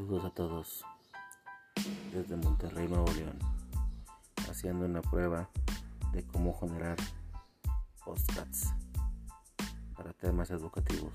Saludos a todos desde Monterrey, Nuevo León, haciendo una prueba de cómo generar podcasts para temas educativos.